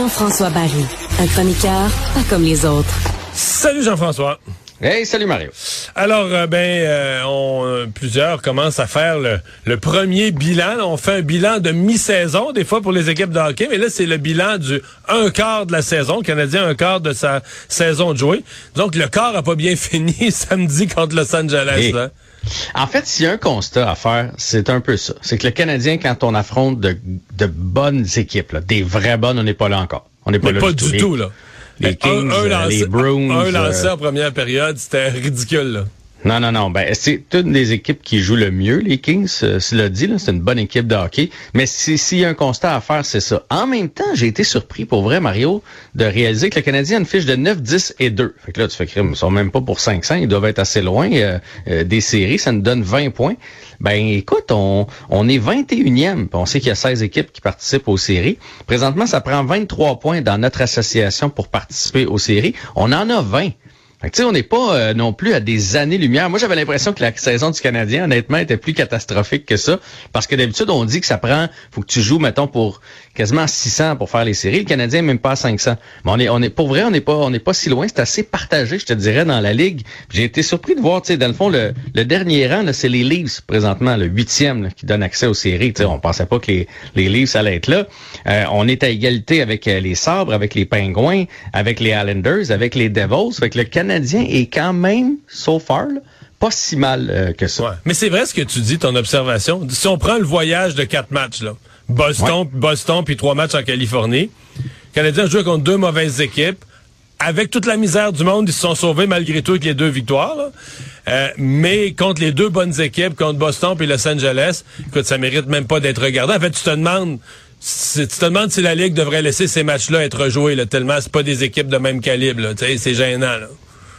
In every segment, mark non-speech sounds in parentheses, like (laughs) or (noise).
Jean-François Barry, un chroniqueur pas comme les autres. Salut Jean-François. Hey, salut Mario. Alors, euh, ben, euh, on, euh, plusieurs commencent à faire le, premier bilan. On fait un bilan de mi-saison, des fois pour les équipes de hockey, mais là, c'est le bilan du un quart de la saison. Le Canadien un quart de sa saison de jouer. Donc, le quart a pas bien (laughs) fini samedi contre Los Angeles. Là. En fait, s'il y a un constat à faire, c'est un peu ça. C'est que le Canadien, quand on affronte de, bonnes équipes, des vraies bonnes, on n'est pas là encore. On n'est pas là pas du tout, là. Les Kings, euh, les Bruins. Un lancé euh, en première période, c'était ridicule, là. Non, non, non. Ben, c'est une des équipes qui joue le mieux, les Kings. Euh, cela dit, c'est une bonne équipe de hockey. Mais s'il y a un constat à faire, c'est ça. En même temps, j'ai été surpris, pour vrai, Mario, de réaliser que le Canadien a une fiche de 9, 10 et 2. Fait que là, tu fais crime. Ils sont même pas pour 500. Ils doivent être assez loin euh, euh, des séries. Ça nous donne 20 points. Ben, écoute, on, on est 21e. On sait qu'il y a 16 équipes qui participent aux séries. Présentement, ça prend 23 points dans notre association pour participer aux séries. On en a 20 sais, on n'est pas euh, non plus à des années-lumière. Moi, j'avais l'impression que la saison du Canadien, honnêtement, était plus catastrophique que ça. Parce que d'habitude, on dit que ça prend, faut que tu joues, mettons, pour quasiment 600 pour faire les séries. Le Canadien, même pas à 500. Mais on est, on est, pour vrai, on n'est pas, on n'est pas si loin. C'est assez partagé, je te dirais, dans la ligue. J'ai été surpris de voir, tu sais, dans le fond, le, le dernier rang, c'est les Leafs, présentement, le huitième, qui donne accès aux séries. Tu sais, on pensait pas que les, les Leafs allaient être là. Euh, on est à égalité avec euh, les Sabres, avec les Pingouins, avec les Islanders, avec les Devils. Fait que le Canadien est quand même, so far, pas si mal euh, que ça. Mais c'est vrai ce que tu dis, ton observation. Si on prend le voyage de quatre matchs, là, Boston, Boston, puis trois matchs en Californie, les Canadiens jouent contre deux mauvaises équipes. Avec toute la misère du monde, ils se sont sauvés malgré tout avec les deux victoires. Euh, mais contre les deux bonnes équipes, contre Boston puis Los Angeles, écoute, ça mérite même pas d'être regardé. En fait, tu te demandes tu te demandes si la Ligue devrait laisser ces matchs-là être joués, là, tellement c'est pas des équipes de même calibre. C'est gênant. Là.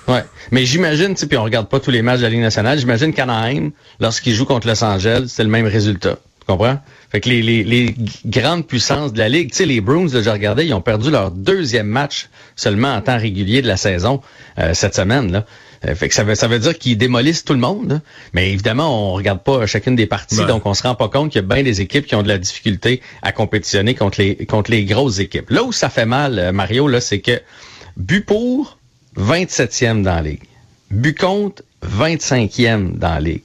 Ouais. Mais j'imagine, puis on regarde pas tous les matchs de la Ligue nationale, j'imagine qu'Anaheim, lorsqu'ils jouent contre Los Angeles, c'est le même résultat. Tu comprends? Fait que les, les, les grandes puissances de la Ligue, tu sais, les Bruins, là, j'ai regardé, ils ont perdu leur deuxième match seulement en temps régulier de la saison euh, cette semaine. Là. Euh, fait que ça veut, ça veut dire qu'ils démolissent tout le monde. Mais évidemment, on regarde pas chacune des parties, donc on se rend pas compte qu'il y a bien des équipes qui ont de la difficulté à compétitionner contre les contre les grosses équipes. Là où ça fait mal, euh, Mario, là, c'est que but pour 27e dans la ligue. But contre 25e dans la ligue.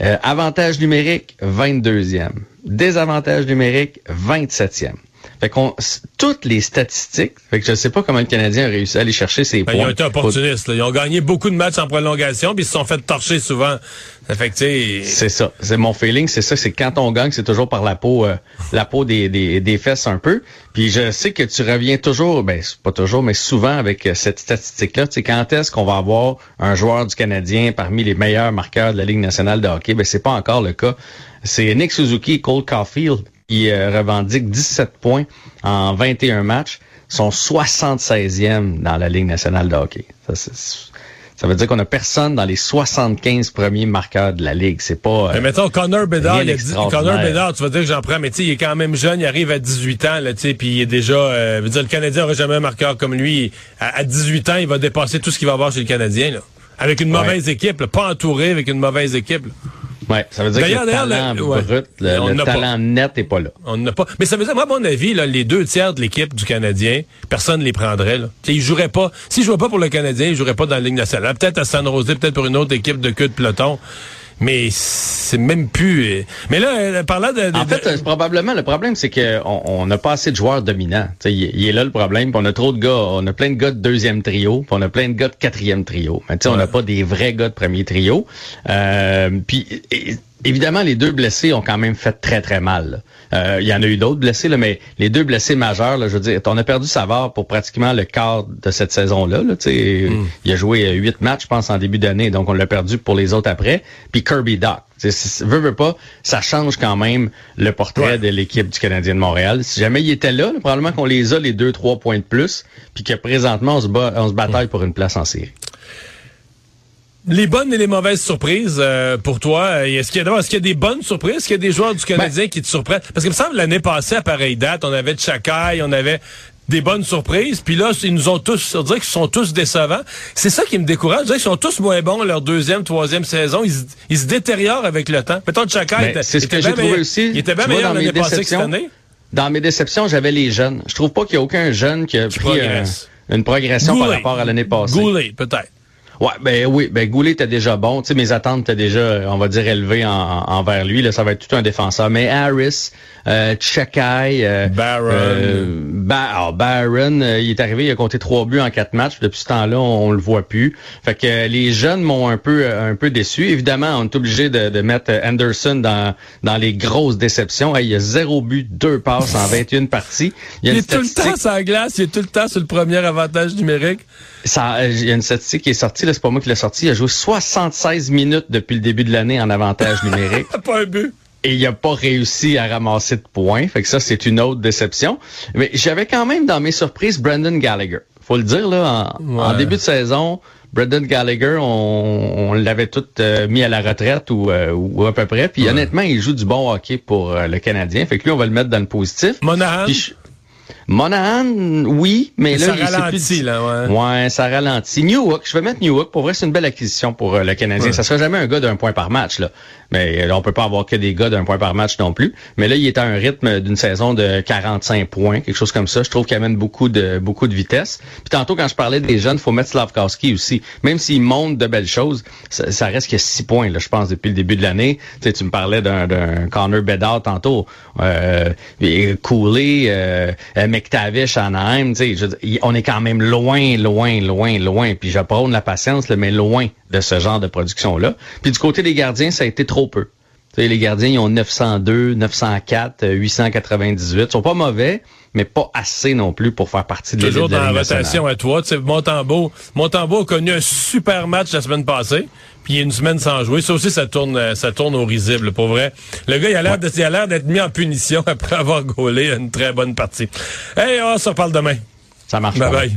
Euh, avantage numérique, 22e. Désavantage numérique, 27e. Fait qu'on toutes les statistiques, fait que je sais pas comment le Canadien a réussi à aller chercher ses points. Ben, ils ont été opportunistes. Ils ont gagné beaucoup de matchs en prolongation, puis ils se sont fait torcher souvent. C'est ça. C'est mon feeling, c'est ça. C'est quand on gagne, c'est toujours par la peau, euh, la peau des, des, des, fesses un peu. Puis je sais que tu reviens toujours, ben pas toujours, mais souvent avec euh, cette statistique-là. Tu sais, quand est-ce qu'on va avoir un joueur du Canadien parmi les meilleurs marqueurs de la Ligue nationale de hockey? Ben c'est pas encore le cas. C'est Nick Suzuki et Cole Caulfield qui euh, revendiquent 17 points en 21 matchs, sont 76e dans la Ligue nationale de hockey. Ça, ça veut dire qu'on a personne dans les 75 premiers marqueurs de la Ligue. C'est pas. Euh, mais mettons, Connor Bedard, Connor Bedard, tu vas dire que j'en prends, mais tu sais, il est quand même jeune, il arrive à 18 ans, là, tu sais, puis il est déjà, euh, veux dire, le Canadien n'aurait jamais un marqueur comme lui. À, 18 ans, il va dépasser tout ce qu'il va avoir chez le Canadien, là. Avec une mauvaise équipe, pas entouré avec une mauvaise équipe. Ouais, ça veut dire que le talent brut, le, talent net n'est pas là. On n'a pas. Mais ça veut dire, moi, à mon avis, là, les deux tiers de l'équipe du Canadien, personne ne les prendrait. Là. Ils joueraient pas. S'ils joueraient pas pour le Canadien, ils joueraient pas dans la Ligue nationale. Peut-être à San Jose, peut-être pour une autre équipe de queue de peloton mais c'est même plus. Euh, mais là, euh, parlant de, en fait, probablement le problème, c'est qu'on on n'a pas assez de joueurs dominants. Il, est là le problème. on a trop de gars. On a plein de gars de deuxième trio. on a plein de gars de quatrième trio. Mais on n'a pas des vrais gars de premier trio. Euh, puis Évidemment, les deux blessés ont quand même fait très, très mal. Euh, il y en a eu d'autres blessés, là, mais les deux blessés majeurs, là, je veux dire, on a perdu Savard pour pratiquement le quart de cette saison-là. Là, mm. Il a joué huit matchs, je pense, en début d'année, donc on l'a perdu pour les autres après. Puis Kirby Doc. Veux, veut pas, ça change quand même le portrait de l'équipe du Canadien de Montréal. Si jamais il était là, probablement qu'on les a les deux, trois points de plus, puis que présentement, on se, bat, on se bataille pour une place en série. Les bonnes et les mauvaises surprises euh, pour toi, euh, est-ce qu'il y, a, est-ce qu'il y a des bonnes surprises? Est-ce qu'il y a des joueurs du Canadien ben- qui te surprennent? Parce que me semble l'année passée, à pareille date, on avait Chakai, on avait des bonnes surprises. Puis là, ils nous ont tous, on dirait qu'ils sont tous décevants. C'est ça qui me décourage. Je dirais qu'ils sont tous moins bons leur deuxième, troisième saison. Ils, se détériorent avec le temps. Peut-être Chakai était, c'est ce que j'ai trouvé aussi. Il était bien meilleur l'année passée que cette année. Dans mes déceptions, j'avais les jeunes. Je trouve pas qu'il y a aucun jeune qui a pris une progression par rapport à l'année passée. Goulet, peut-être. Ouais, ben oui, ben Goulet était déjà bon. Tu sais, mes attentes étaient déjà, on va dire, élevées en, envers lui. Là, ça va être tout un défenseur. Mais Harris, euh, Chekai, euh, Barron, euh, ah, Barron, euh, il est arrivé, il a compté trois buts en quatre matchs. Depuis ce temps-là, on, le voit plus. Fait que les jeunes m'ont un peu, un peu déçu. Évidemment, on est obligé de, de, mettre Anderson dans, dans les grosses déceptions. il y a zéro but, deux passes en (laughs) 21 parties. Il, est tout le temps sur la glace, il est tout le temps sur le premier avantage numérique. Ça, il y a une statistique qui est sortie c'est pas moi qui l'ai sorti. Il a joué 76 minutes depuis le début de l'année en avantage numérique. (laughs) pas un but. Et il n'a pas réussi à ramasser de points. Fait que ça, c'est une autre déception. Mais j'avais quand même dans mes surprises Brendan Gallagher. Faut le dire, là, en, début de saison, Brendan Gallagher, on, l'avait tout euh, mis à la retraite ou, euh, ou, à peu près. Puis honnêtement, il joue du bon hockey pour euh, le Canadien. Fait que lui, on va le mettre dans le positif. Monahan? Monahan, oui, mais, là, ça ralentit, là, ouais. Ouais, ça ralentit. Newhook, je vais mettre Newhook. Pour vrai, c'est une belle acquisition pour euh, le Canadien. Ça sera jamais un gars d'un point par match, là. Mais là, on peut pas avoir que des gars d'un point par match non plus. Mais là, il est à un rythme d'une saison de 45 points, quelque chose comme ça. Je trouve qu'il amène beaucoup de beaucoup de vitesse. Puis tantôt, quand je parlais des jeunes, faut mettre Slavkowski aussi. Même s'il monte de belles choses, ça, reste que 6 points, là, je pense, depuis le début de l'année. Tu sais, tu me parlais d'un Connor Bedard tantôt. Euh, Cooley, euh, McTavish, Anaheim, on est quand même loin, loin, loin, loin. Puis je prône la patience, mais loin de ce genre de production-là. Puis du côté des gardiens, ça a été trop peu. Les gardiens, ils ont 902, 904, 898. Ils sont pas mauvais, mais pas assez non plus pour faire partie de Toujours dans la rotation à toi. Montembeau, Montembeau a connu un super match la semaine passée, puis il y a une semaine sans jouer. Ça aussi, ça tourne, ça tourne au risible, pour vrai. Le gars, il a l'air d'être mis en punition (laughs) après avoir gaulé une très bonne partie. Hey, on se reparle demain. Ça marche. Bye bye.